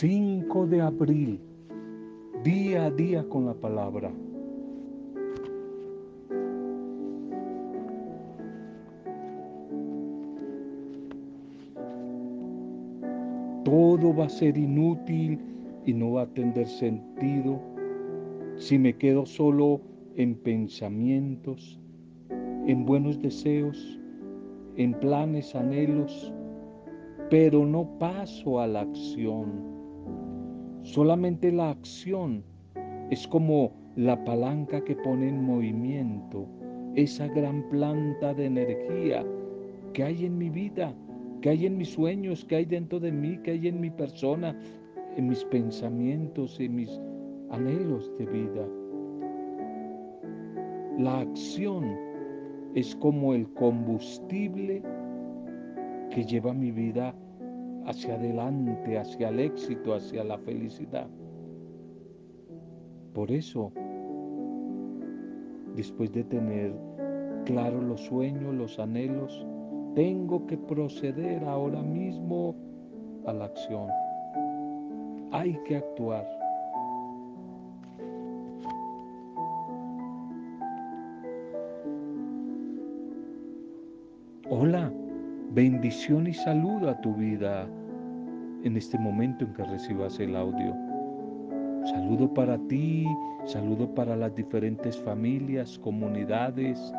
5 de abril, día a día con la palabra. Todo va a ser inútil y no va a tener sentido si me quedo solo en pensamientos, en buenos deseos, en planes, anhelos, pero no paso a la acción. Solamente la acción es como la palanca que pone en movimiento esa gran planta de energía que hay en mi vida, que hay en mis sueños, que hay dentro de mí, que hay en mi persona, en mis pensamientos, en mis anhelos de vida. La acción es como el combustible que lleva mi vida hacia adelante, hacia el éxito, hacia la felicidad. Por eso, después de tener claros los sueños, los anhelos, tengo que proceder ahora mismo a la acción. Hay que actuar. Hola, bendición y saludo a tu vida en este momento en que recibas el audio. Saludo para ti, saludo para las diferentes familias, comunidades,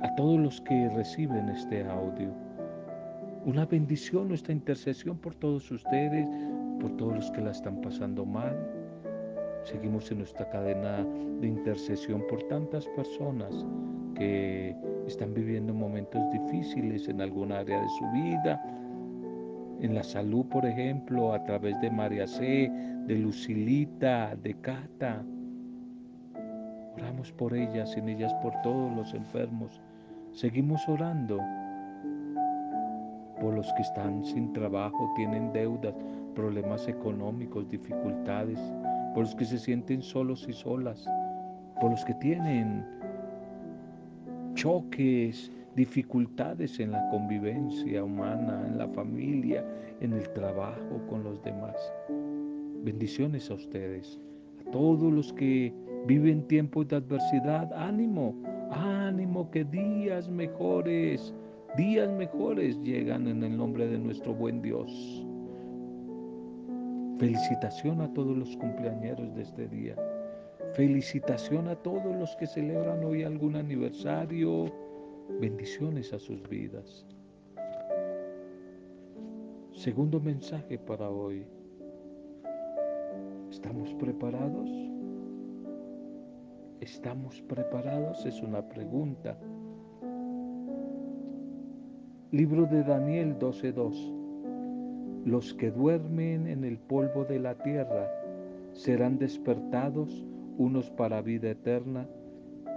a todos los que reciben este audio. Una bendición, nuestra intercesión por todos ustedes, por todos los que la están pasando mal. Seguimos en nuestra cadena de intercesión por tantas personas que están viviendo momentos difíciles en alguna área de su vida, en la salud, por ejemplo, a través de María C., de Lucilita, de Cata. Oramos por ellas, en ellas por todos los enfermos. Seguimos orando por los que están sin trabajo, tienen deudas, problemas económicos, dificultades, por los que se sienten solos y solas, por los que tienen choques, dificultades en la convivencia humana, en la familia, en el trabajo con los demás. Bendiciones a ustedes, a todos los que viven tiempos de adversidad, ánimo, ánimo que días mejores, días mejores llegan en el nombre de nuestro buen Dios. Felicitación a todos los cumpleañeros de este día. Felicitación a todos los que celebran hoy algún aniversario. Bendiciones a sus vidas. Segundo mensaje para hoy. ¿Estamos preparados? ¿Estamos preparados? Es una pregunta. Libro de Daniel 12.2. Los que duermen en el polvo de la tierra serán despertados unos para vida eterna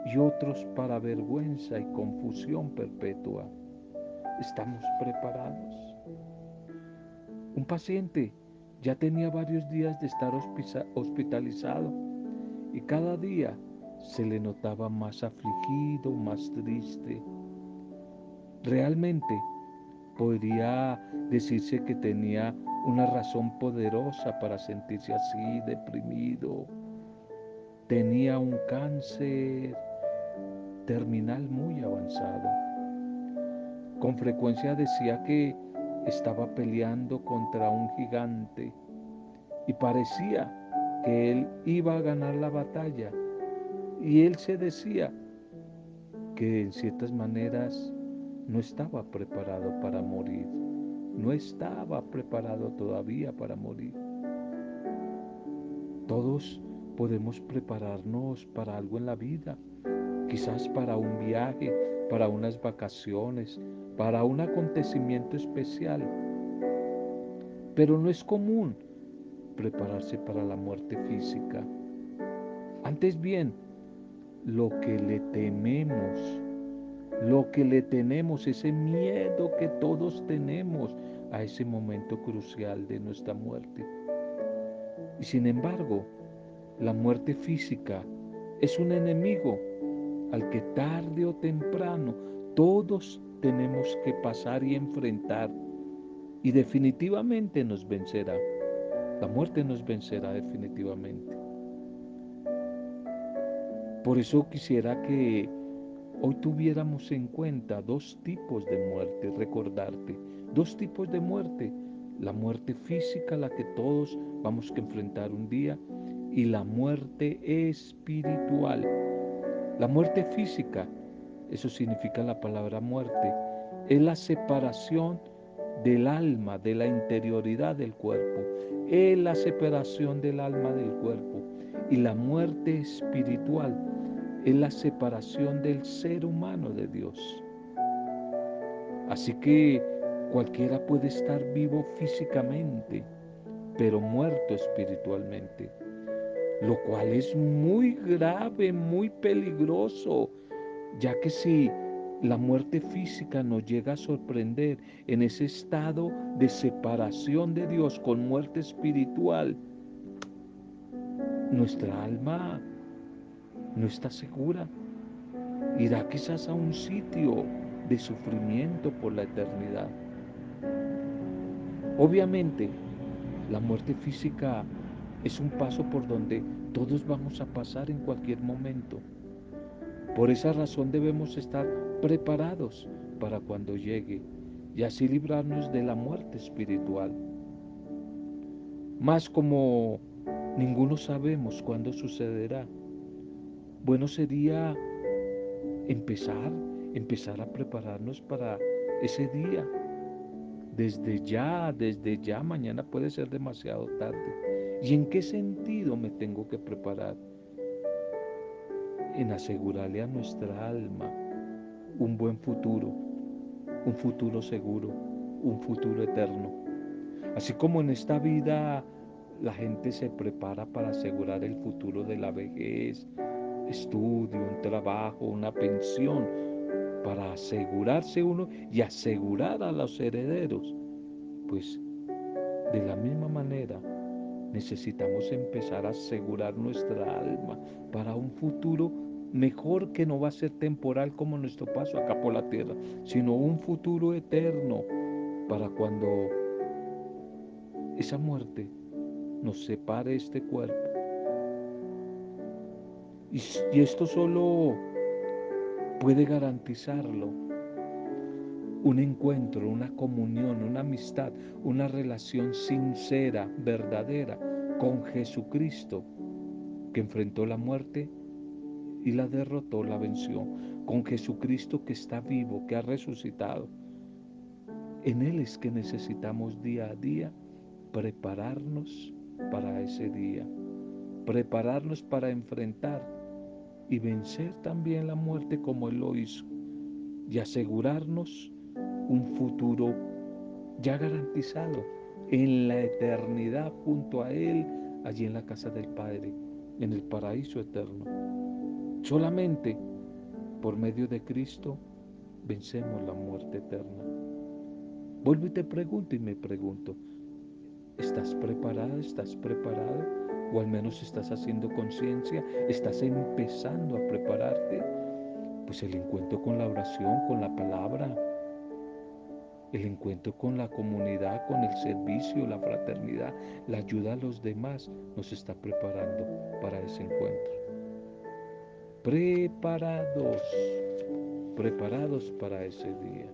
y otros para vergüenza y confusión perpetua. ¿Estamos preparados? Un paciente ya tenía varios días de estar hospitalizado y cada día se le notaba más afligido, más triste. Realmente podría decirse que tenía una razón poderosa para sentirse así, deprimido, tenía un cáncer terminal muy avanzado. Con frecuencia decía que estaba peleando contra un gigante y parecía que él iba a ganar la batalla. Y él se decía que en ciertas maneras no estaba preparado para morir, no estaba preparado todavía para morir. Todos podemos prepararnos para algo en la vida, quizás para un viaje, para unas vacaciones, para un acontecimiento especial. Pero no es común prepararse para la muerte física. Antes bien, lo que le tememos, lo que le tenemos, ese miedo que todos tenemos a ese momento crucial de nuestra muerte. Y sin embargo, la muerte física es un enemigo al que tarde o temprano todos tenemos que pasar y enfrentar. y definitivamente nos vencerá. La muerte nos vencerá definitivamente. Por eso quisiera que hoy tuviéramos en cuenta dos tipos de muerte, recordarte, dos tipos de muerte. La muerte física, la que todos vamos a enfrentar un día, y la muerte espiritual. La muerte física, eso significa la palabra muerte, es la separación del alma, de la interioridad del cuerpo, es la separación del alma del cuerpo. Y la muerte espiritual es la separación del ser humano de Dios. Así que cualquiera puede estar vivo físicamente, pero muerto espiritualmente lo cual es muy grave, muy peligroso, ya que si la muerte física nos llega a sorprender en ese estado de separación de Dios con muerte espiritual, nuestra alma no está segura. Irá quizás a un sitio de sufrimiento por la eternidad. Obviamente, la muerte física es un paso por donde todos vamos a pasar en cualquier momento. Por esa razón debemos estar preparados para cuando llegue y así librarnos de la muerte espiritual. Más como ninguno sabemos cuándo sucederá, bueno sería empezar, empezar a prepararnos para ese día. Desde ya, desde ya, mañana puede ser demasiado tarde ¿Y en qué sentido me tengo que preparar? En asegurarle a nuestra alma un buen futuro, un futuro seguro, un futuro eterno. Así como en esta vida la gente se prepara para asegurar el futuro de la vejez, estudio, un trabajo, una pensión, para asegurarse uno y asegurar a los herederos. Pues de la misma manera, necesitamos empezar a asegurar nuestra alma para un futuro mejor que no va a ser temporal como nuestro paso acá por la tierra, sino un futuro eterno para cuando esa muerte nos separe este cuerpo. Y, y esto solo puede garantizarlo un encuentro, una comunión, una amistad, una relación sincera, verdadera con Jesucristo, que enfrentó la muerte y la derrotó, la venció, con Jesucristo que está vivo, que ha resucitado. En Él es que necesitamos día a día prepararnos para ese día, prepararnos para enfrentar y vencer también la muerte como Él lo hizo. Y asegurarnos un futuro ya garantizado en la eternidad junto a Él, allí en la casa del Padre, en el paraíso eterno. Solamente por medio de Cristo vencemos la muerte eterna. Vuelvo y te pregunto y me pregunto, ¿estás preparada? ¿Estás preparado? O al menos estás haciendo conciencia, estás empezando a prepararte. Pues el encuentro con la oración, con la palabra, el encuentro con la comunidad, con el servicio, la fraternidad, la ayuda a los demás nos está preparando para ese encuentro. Preparados, preparados para ese día.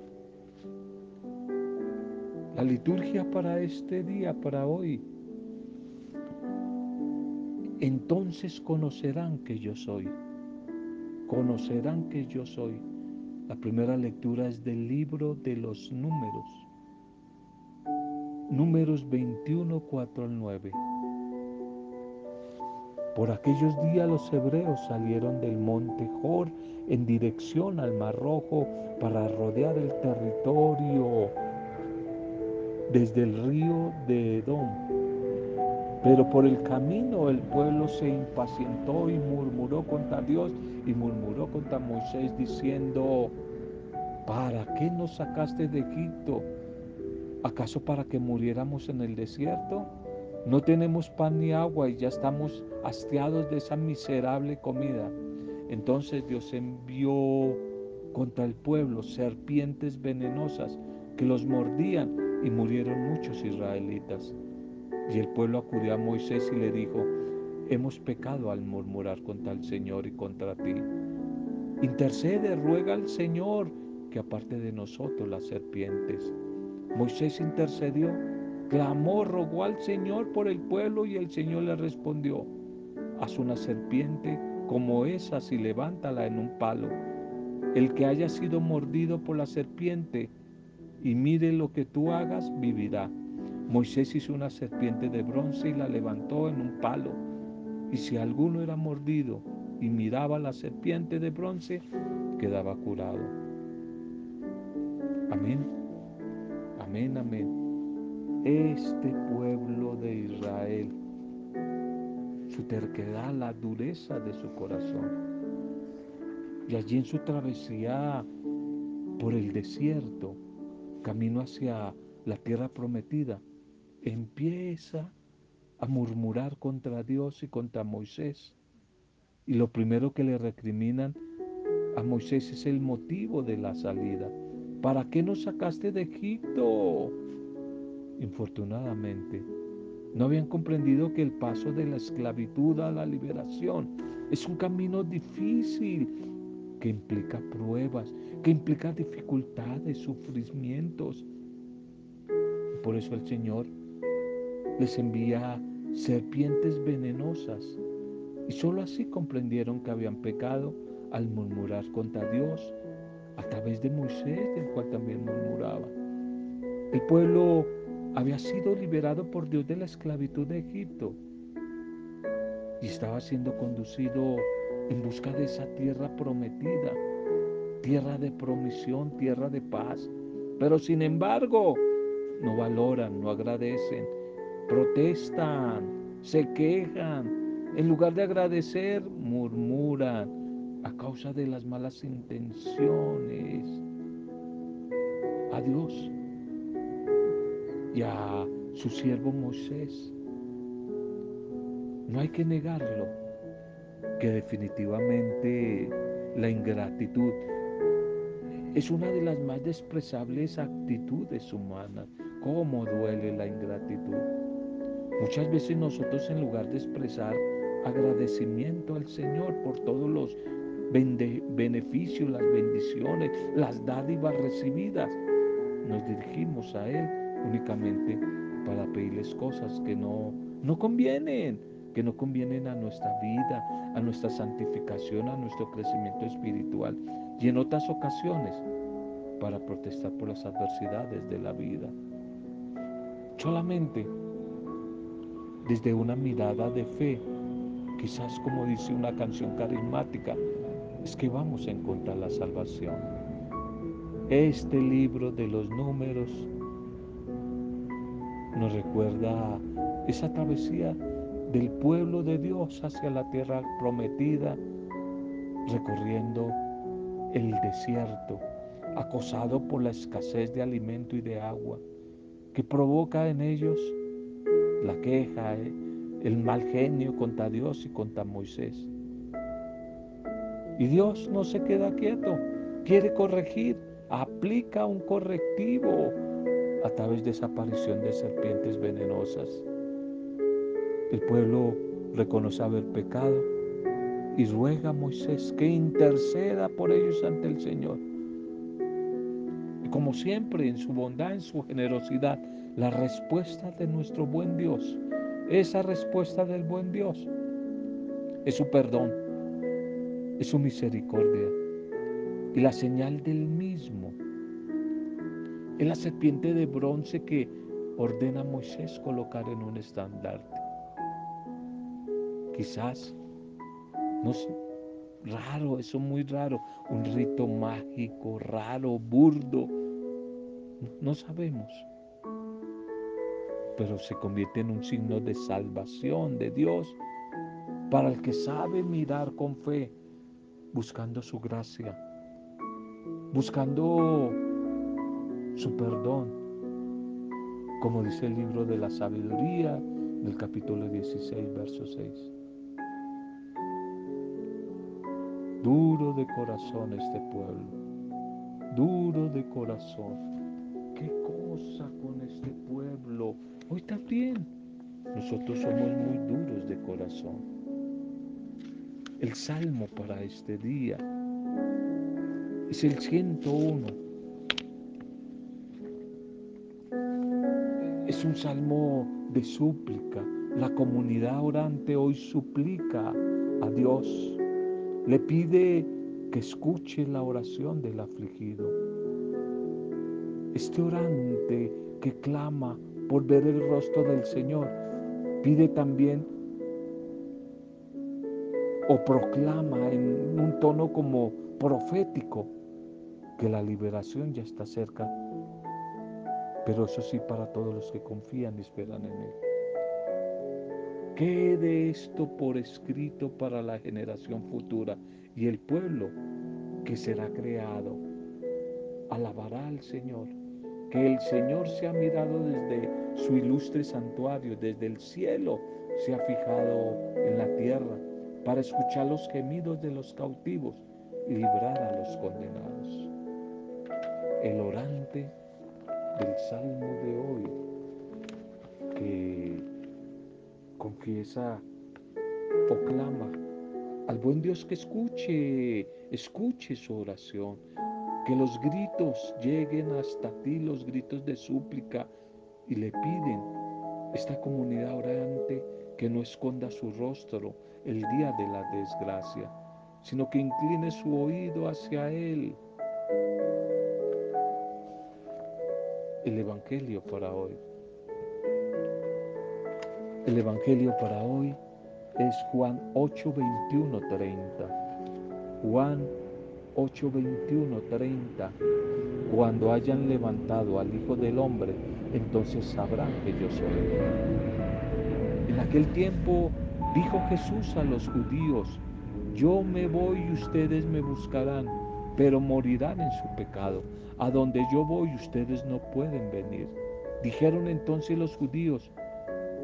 La liturgia para este día, para hoy. Entonces conocerán que yo soy. Conocerán que yo soy la primera lectura es del libro de los números. Números 21, 4 al 9. Por aquellos días los hebreos salieron del monte Jor en dirección al Mar Rojo para rodear el territorio desde el río de Edom. Pero por el camino el pueblo se impacientó y murmuró contra Dios y murmuró contra Moisés diciendo, ¿para qué nos sacaste de Egipto? ¿Acaso para que muriéramos en el desierto? No tenemos pan ni agua y ya estamos hastiados de esa miserable comida. Entonces Dios envió contra el pueblo serpientes venenosas que los mordían y murieron muchos israelitas. Y el pueblo acudió a Moisés y le dijo, hemos pecado al murmurar contra el Señor y contra ti. Intercede, ruega al Señor que aparte de nosotros las serpientes. Moisés intercedió, clamó, rogó al Señor por el pueblo y el Señor le respondió, haz una serpiente como esa y levántala en un palo. El que haya sido mordido por la serpiente y mire lo que tú hagas, vivirá. Moisés hizo una serpiente de bronce y la levantó en un palo. Y si alguno era mordido y miraba la serpiente de bronce, quedaba curado. Amén. Amén, amén. Este pueblo de Israel, su terquedad, la dureza de su corazón. Y allí en su travesía por el desierto, camino hacia la tierra prometida, empieza a murmurar contra Dios y contra Moisés. Y lo primero que le recriminan a Moisés es el motivo de la salida. ¿Para qué nos sacaste de Egipto? Infortunadamente, no habían comprendido que el paso de la esclavitud a la liberación es un camino difícil que implica pruebas, que implica dificultades, sufrimientos. Por eso el Señor les envía serpientes venenosas y sólo así comprendieron que habían pecado al murmurar contra Dios a través de Moisés, del cual también murmuraba. El pueblo había sido liberado por Dios de la esclavitud de Egipto y estaba siendo conducido en busca de esa tierra prometida, tierra de promisión, tierra de paz. Pero sin embargo, no valoran, no agradecen, protestan, se quejan. En lugar de agradecer, murmuran a causa de las malas intenciones a Dios y a su siervo Moisés. No hay que negarlo, que definitivamente la ingratitud es una de las más desprezables actitudes humanas. ¿Cómo duele la ingratitud? Muchas veces nosotros en lugar de expresar agradecimiento al Señor por todos los beneficios, las bendiciones, las dádivas recibidas, nos dirigimos a Él únicamente para pedirles cosas que no, no convienen, que no convienen a nuestra vida, a nuestra santificación, a nuestro crecimiento espiritual y en otras ocasiones para protestar por las adversidades de la vida. Solamente desde una mirada de fe, quizás como dice una canción carismática, es que vamos a encontrar la salvación. Este libro de los números nos recuerda esa travesía del pueblo de Dios hacia la tierra prometida, recorriendo el desierto, acosado por la escasez de alimento y de agua, que provoca en ellos la queja, eh, el mal genio contra Dios y contra Moisés. Y Dios no se queda quieto, quiere corregir, aplica un correctivo a través de esa aparición de serpientes venenosas. El pueblo reconoce haber pecado y ruega a Moisés que interceda por ellos ante el Señor. Y como siempre, en su bondad, en su generosidad, la respuesta de nuestro buen Dios, esa respuesta del buen Dios, es su perdón, es su misericordia y la señal del mismo. Es la serpiente de bronce que ordena a Moisés colocar en un estandarte. Quizás, no sé, raro, eso muy raro, un rito mágico, raro, burdo, no sabemos, pero se convierte en un signo de salvación de Dios para el que sabe mirar con fe, buscando su gracia, buscando su perdón, como dice el libro de la sabiduría del capítulo 16, verso 6. Duro de corazón este pueblo, duro de corazón, ¿Qué con este pueblo? Hoy también nosotros somos muy duros de corazón. El salmo para este día es el 101. Es un salmo de súplica. La comunidad orante hoy suplica a Dios. Le pide que escuche la oración del afligido. Este orante que clama por ver el rostro del Señor pide también o proclama en un tono como profético que la liberación ya está cerca, pero eso sí para todos los que confían y esperan en Él. Quede esto por escrito para la generación futura y el pueblo que será creado alabará al Señor. Que el Señor se ha mirado desde su ilustre santuario, desde el cielo se ha fijado en la tierra para escuchar los gemidos de los cautivos y librar a los condenados. El orante del salmo de hoy que confiesa o al buen Dios que escuche, escuche su oración, que los gritos lleguen hasta ti, los gritos de súplica, y le piden esta comunidad orante que no esconda su rostro el día de la desgracia, sino que incline su oído hacia Él. El Evangelio para hoy. El Evangelio para hoy es Juan 8, 21, 30. Juan 8, 21, 30. Cuando hayan levantado al Hijo del Hombre, entonces sabrán que yo soy. En aquel tiempo dijo Jesús a los judíos, yo me voy y ustedes me buscarán, pero morirán en su pecado. A donde yo voy ustedes no pueden venir. Dijeron entonces los judíos,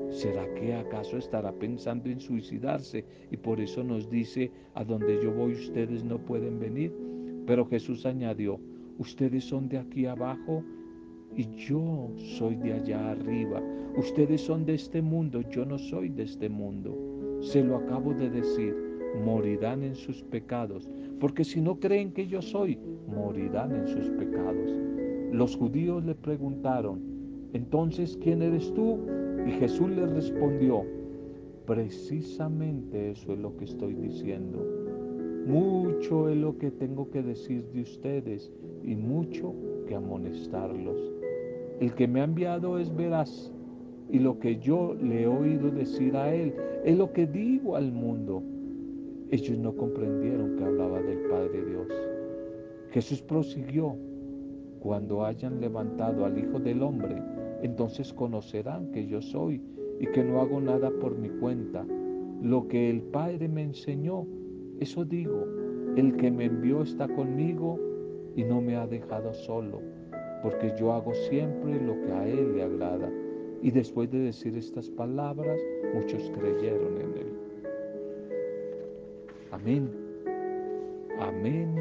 ¿será que acaso estará pensando en suicidarse y por eso nos dice, a donde yo voy ustedes no pueden venir? Pero Jesús añadió, ustedes son de aquí abajo y yo soy de allá arriba. Ustedes son de este mundo, yo no soy de este mundo. Se lo acabo de decir, morirán en sus pecados, porque si no creen que yo soy, morirán en sus pecados. Los judíos le preguntaron, entonces, ¿quién eres tú? Y Jesús le respondió, precisamente eso es lo que estoy diciendo. Mucho es lo que tengo que decir de ustedes y mucho que amonestarlos. El que me ha enviado es veraz y lo que yo le he oído decir a él es lo que digo al mundo. Ellos no comprendieron que hablaba del Padre Dios. Jesús prosiguió, cuando hayan levantado al Hijo del Hombre, entonces conocerán que yo soy y que no hago nada por mi cuenta. Lo que el Padre me enseñó, eso digo. El que me envió está conmigo y no me ha dejado solo, porque yo hago siempre lo que a Él le agrada. Y después de decir estas palabras, muchos creyeron en Él. Amén. Amén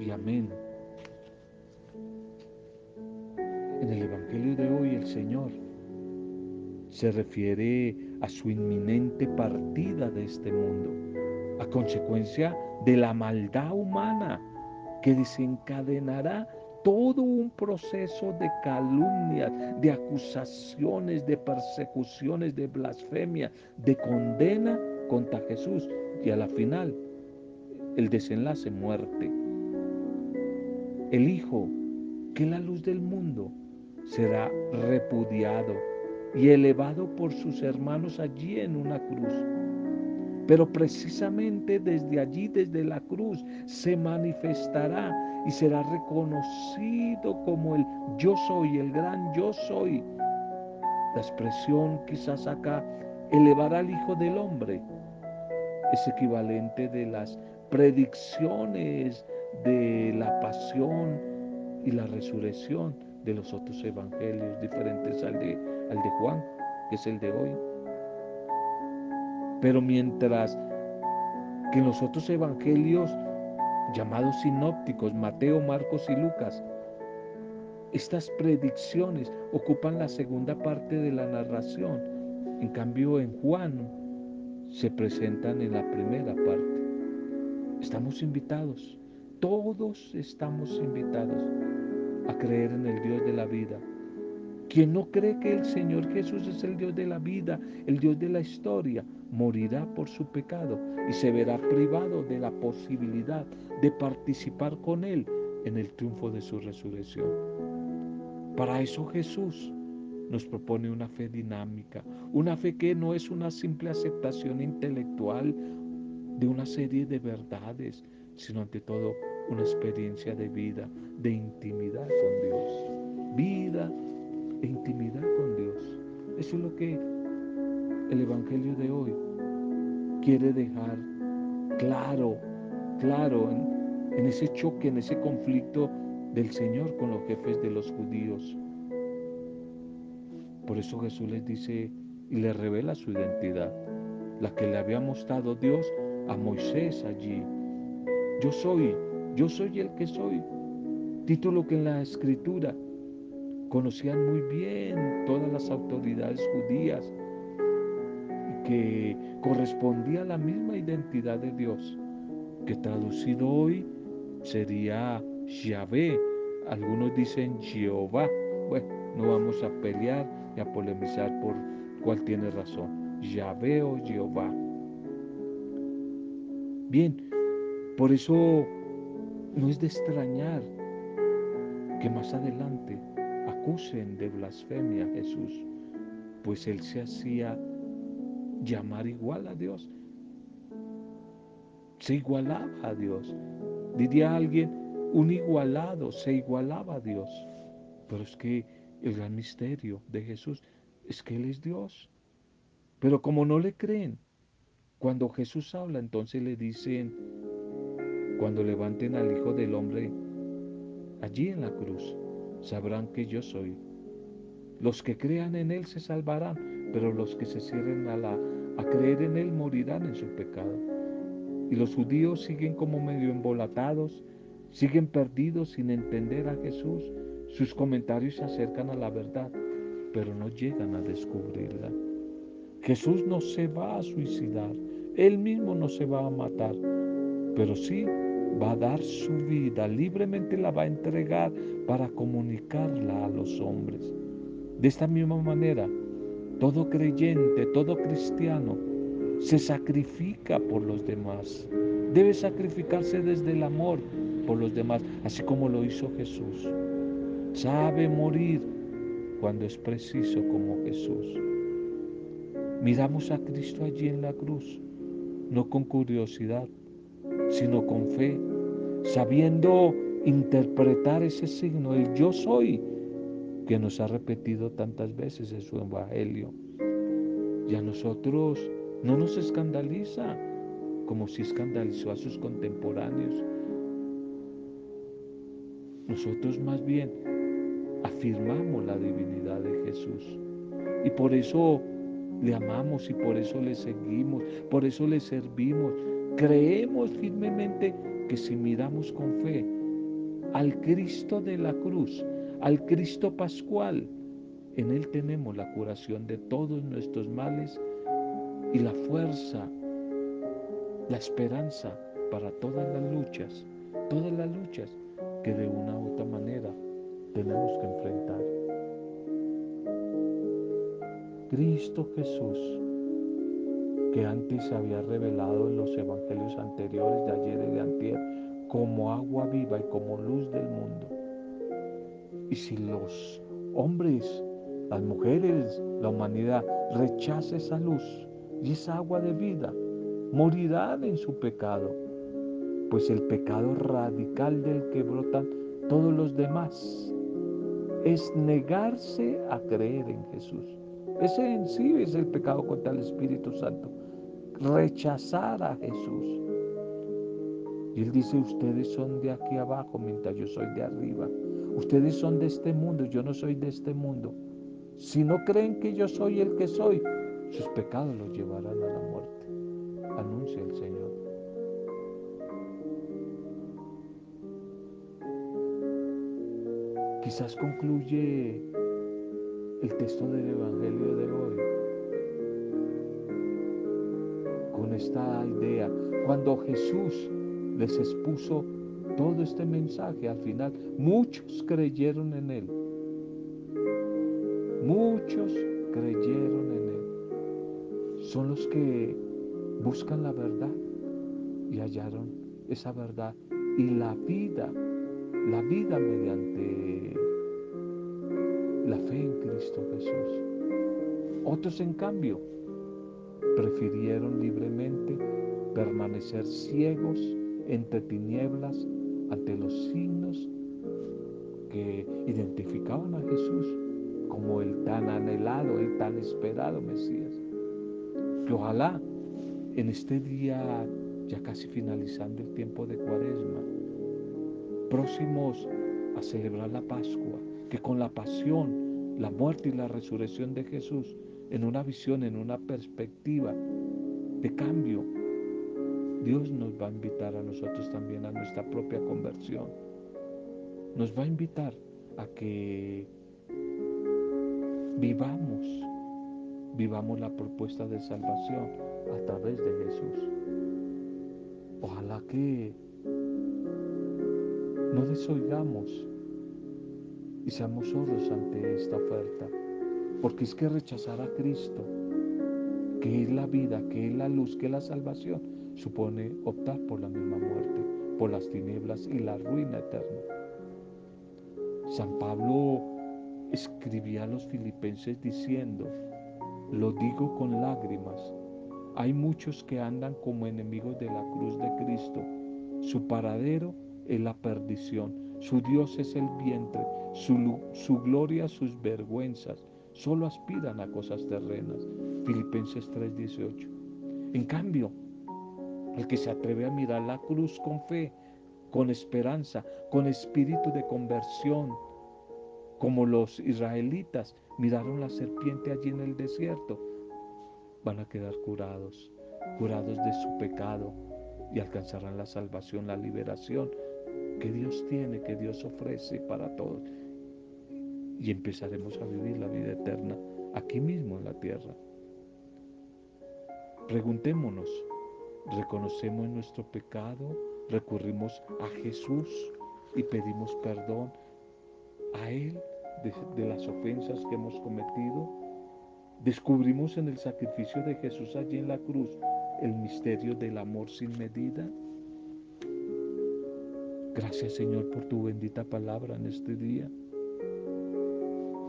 y amén. En el Evangelio de hoy el Señor se refiere a su inminente partida de este mundo, a consecuencia de la maldad humana que desencadenará todo un proceso de calumnias, de acusaciones, de persecuciones, de blasfemia, de condena contra Jesús y a la final el desenlace muerte. El Hijo, que la luz del mundo, será repudiado y elevado por sus hermanos allí en una cruz. Pero precisamente desde allí, desde la cruz, se manifestará y será reconocido como el yo soy, el gran yo soy. La expresión quizás acá, elevar al Hijo del Hombre, es equivalente de las predicciones de la pasión y la resurrección de los otros evangelios diferentes al de, al de Juan, que es el de hoy. Pero mientras que en los otros evangelios llamados sinópticos, Mateo, Marcos y Lucas, estas predicciones ocupan la segunda parte de la narración. En cambio, en Juan se presentan en la primera parte. Estamos invitados, todos estamos invitados a creer en el Dios de la vida. Quien no cree que el Señor Jesús es el Dios de la vida, el Dios de la historia, morirá por su pecado y se verá privado de la posibilidad de participar con Él en el triunfo de su resurrección. Para eso Jesús nos propone una fe dinámica, una fe que no es una simple aceptación intelectual de una serie de verdades, sino ante todo una experiencia de vida, de intimidad con Dios. Vida intimidad con Dios. Eso es lo que el Evangelio de hoy quiere dejar claro, claro en, ese choque, en ese conflicto del Señor con los jefes de los judíos. Por eso Jesús les dice y les revela su identidad, la que le había mostrado Dios a Moisés allí. Yo soy, yo soy el que soy. Título que en la escritura conocían muy bien todas las autoridades judías y que correspondía a la misma identidad de Dios, que traducido hoy sería Yahvé. Algunos dicen Jehová. Bueno, no vamos a pelear y a polemizar por cuál tiene razón. Yahvé o Jehová. Bien, por eso no es de extrañar que más adelante acusen de blasfemia a Jesús, pues él se hacía llamar igual a Dios. Se igualaba a Dios. Diría alguien, un igualado se igualaba a Dios. Pero es que el gran misterio de Jesús es que Él es Dios. Pero como no le creen, cuando Jesús habla, entonces le dicen, cuando levanten al Hijo del Hombre allí en la cruz, sabrán que yo soy. Los que crean en Él se salvarán, pero los que se cierren a, la, a creer en Él morirán en su pecado. Y los judíos siguen como medio embolatados, siguen perdidos sin entender a Jesús. Sus comentarios se acercan a la verdad, pero no llegan a descubrirla. Jesús no se va a suicidar, Él mismo no se va a matar, pero sí va a dar su vida, libremente la va a entregar para comunicarla a los hombres. De esta misma manera, todo creyente, todo cristiano, se sacrifica por los demás. Debe sacrificarse desde el amor por los demás, así como lo hizo Jesús. Sabe morir cuando es preciso como Jesús. Miramos a Cristo allí en la cruz, no con curiosidad, sino con fe, sabiendo interpretar ese signo, el yo soy, que nos ha repetido tantas veces en su Evangelio. Y a nosotros no nos escandaliza como si escandalizó a sus contemporáneos. Nosotros más bien afirmamos la divinidad de Jesús. Y por eso le amamos y por eso le seguimos, por eso le servimos. Creemos firmemente que si miramos con fe al Cristo de la cruz, al Cristo pascual, en Él tenemos la curación de todos nuestros males y la fuerza, la esperanza para todas las luchas, todas las luchas que de una u otra manera tenemos que enfrentar. Cristo Jesús, que antes se había revelado en los evangelios anteriores de ayer y de antier como agua viva y como luz del mundo. Y si los hombres, las mujeres, la humanidad rechaza esa luz y esa agua de vida, morirán en su pecado, pues el pecado radical del que brotan todos los demás es negarse a creer en Jesús. Ese en sí es el pecado contra el Espíritu Santo. Rechazar a Jesús. Y él dice, ustedes son de aquí abajo mientras yo soy de arriba. Ustedes son de este mundo, yo no soy de este mundo. Si no creen que yo soy el que soy, sus pecados los llevarán a la muerte. Anuncia el Señor. Quizás concluye el texto del Evangelio de hoy esta idea. Cuando Jesús les expuso todo este mensaje al final, muchos creyeron en él. Muchos creyeron en él. Son los que buscan la verdad y hallaron esa verdad y la vida, la vida mediante la fe en Cristo Jesús. Otros, en cambio, prefirieron libremente permanecer ciegos entre tinieblas ante los signos que identificaban a Jesús como el tan anhelado, el tan esperado Mesías. Que ojalá en este día, ya casi finalizando el tiempo de Cuaresma, próximos a celebrar la Pascua, que con la pasión, la muerte y la resurrección de Jesús, en una visión, en una perspectiva de cambio, Dios nos va a invitar a nosotros también a nuestra propia conversión. Nos va a invitar a que vivamos, vivamos la propuesta de salvación a través de Jesús. Ojalá que no desoigamos y seamos sordos ante esta oferta, porque es que rechazar a Cristo, que es la vida, que es la luz, que es la salvación, supone optar por la misma muerte, por las tinieblas y la ruina eterna. San Pablo escribía a los filipenses diciendo, lo digo con lágrimas, hay muchos que andan como enemigos de la cruz de Cristo. Su paradero es la perdición, su Dios es el vientre, su, su gloria sus vergüenzas. Solo aspiran a cosas terrenas. Filipenses 3:18. En cambio, el que se atreve a mirar la cruz con fe, con esperanza, con espíritu de conversión, como los israelitas miraron la serpiente allí en el desierto, van a quedar curados, curados de su pecado y alcanzarán la salvación, la liberación que Dios tiene, que Dios ofrece para todos. Y empezaremos a vivir la vida eterna aquí mismo en la tierra. Preguntémonos, reconocemos nuestro pecado, recurrimos a Jesús y pedimos perdón a Él de, de, las ofensas que hemos cometido. Descubrimos en el sacrificio de Jesús allí en la cruz el misterio del amor sin medida. Gracias Señor por tu bendita palabra en este día.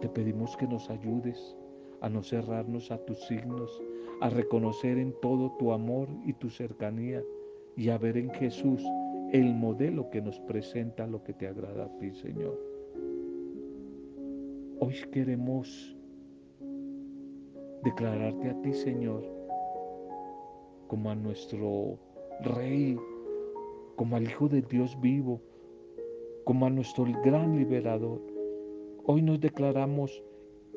Te pedimos que nos ayudes a no cerrarnos a tus signos, a reconocer en todo tu amor y tu cercanía y a ver en Jesús el modelo que nos presenta lo que te agrada a ti, Señor. Hoy queremos declararte a ti, Señor, como a nuestro Rey, como al Hijo de Dios vivo, como a nuestro gran liberador. Hoy nos declaramos,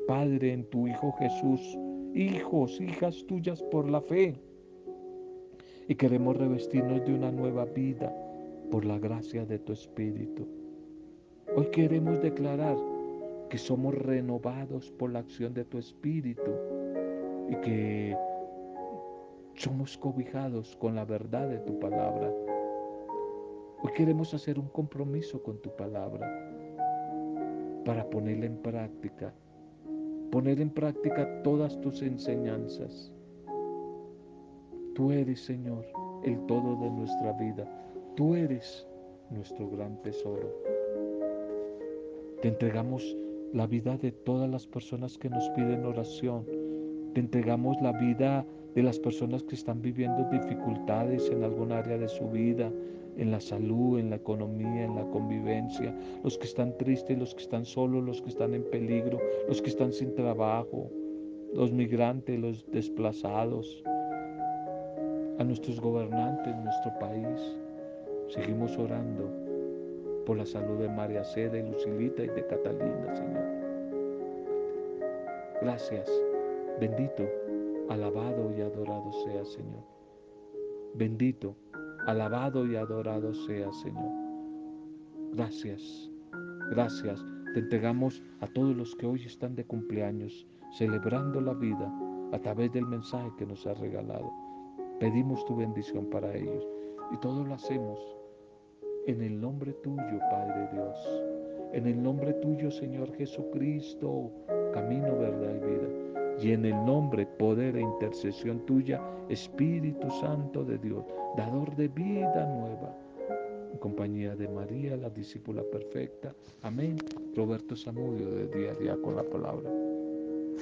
Padre, en tu Hijo Jesús, hijos, hijas tuyas por la fe. Y queremos revestirnos de una nueva vida por la gracia de tu Espíritu. Hoy queremos declarar que somos renovados por la acción de tu Espíritu y que somos cobijados con la verdad de tu palabra. Hoy queremos hacer un compromiso con tu palabra para ponerla en práctica poner en práctica todas tus enseñanzas. Tú eres, Señor, el todo de nuestra vida. Tú eres nuestro gran tesoro. Te entregamos la vida de todas las personas que nos piden oración. Te entregamos la vida de las personas que están viviendo dificultades en algún área de su vida, en la salud, en la economía, en la convivencia, los que están tristes, los que están solos, los que están en peligro, los que están sin trabajo, los migrantes, los desplazados, a nuestros gobernantes, nuestro país. Seguimos orando por la salud de María Seda y Lucilita y de Catalina, Señor. Gracias, bendito, alabado y adorado sea, Señor. Bendito Alabado y adorado sea, Señor. Gracias, gracias, Te entregamos a todos los que hoy están de cumpleaños, celebrando la vida a través del mensaje que nos has regalado. Pedimos tu bendición para ellos y todo lo hacemos en el nombre tuyo, Padre Dios. En el nombre tuyo, Señor Jesucristo, camino, verdad y vida. Y en el nombre, poder e intercesión tuya, Espíritu Santo de Dios, dador de vida nueva. En compañía de María, la discípula perfecta. Amén. Roberto Samudio de día a día con la palabra.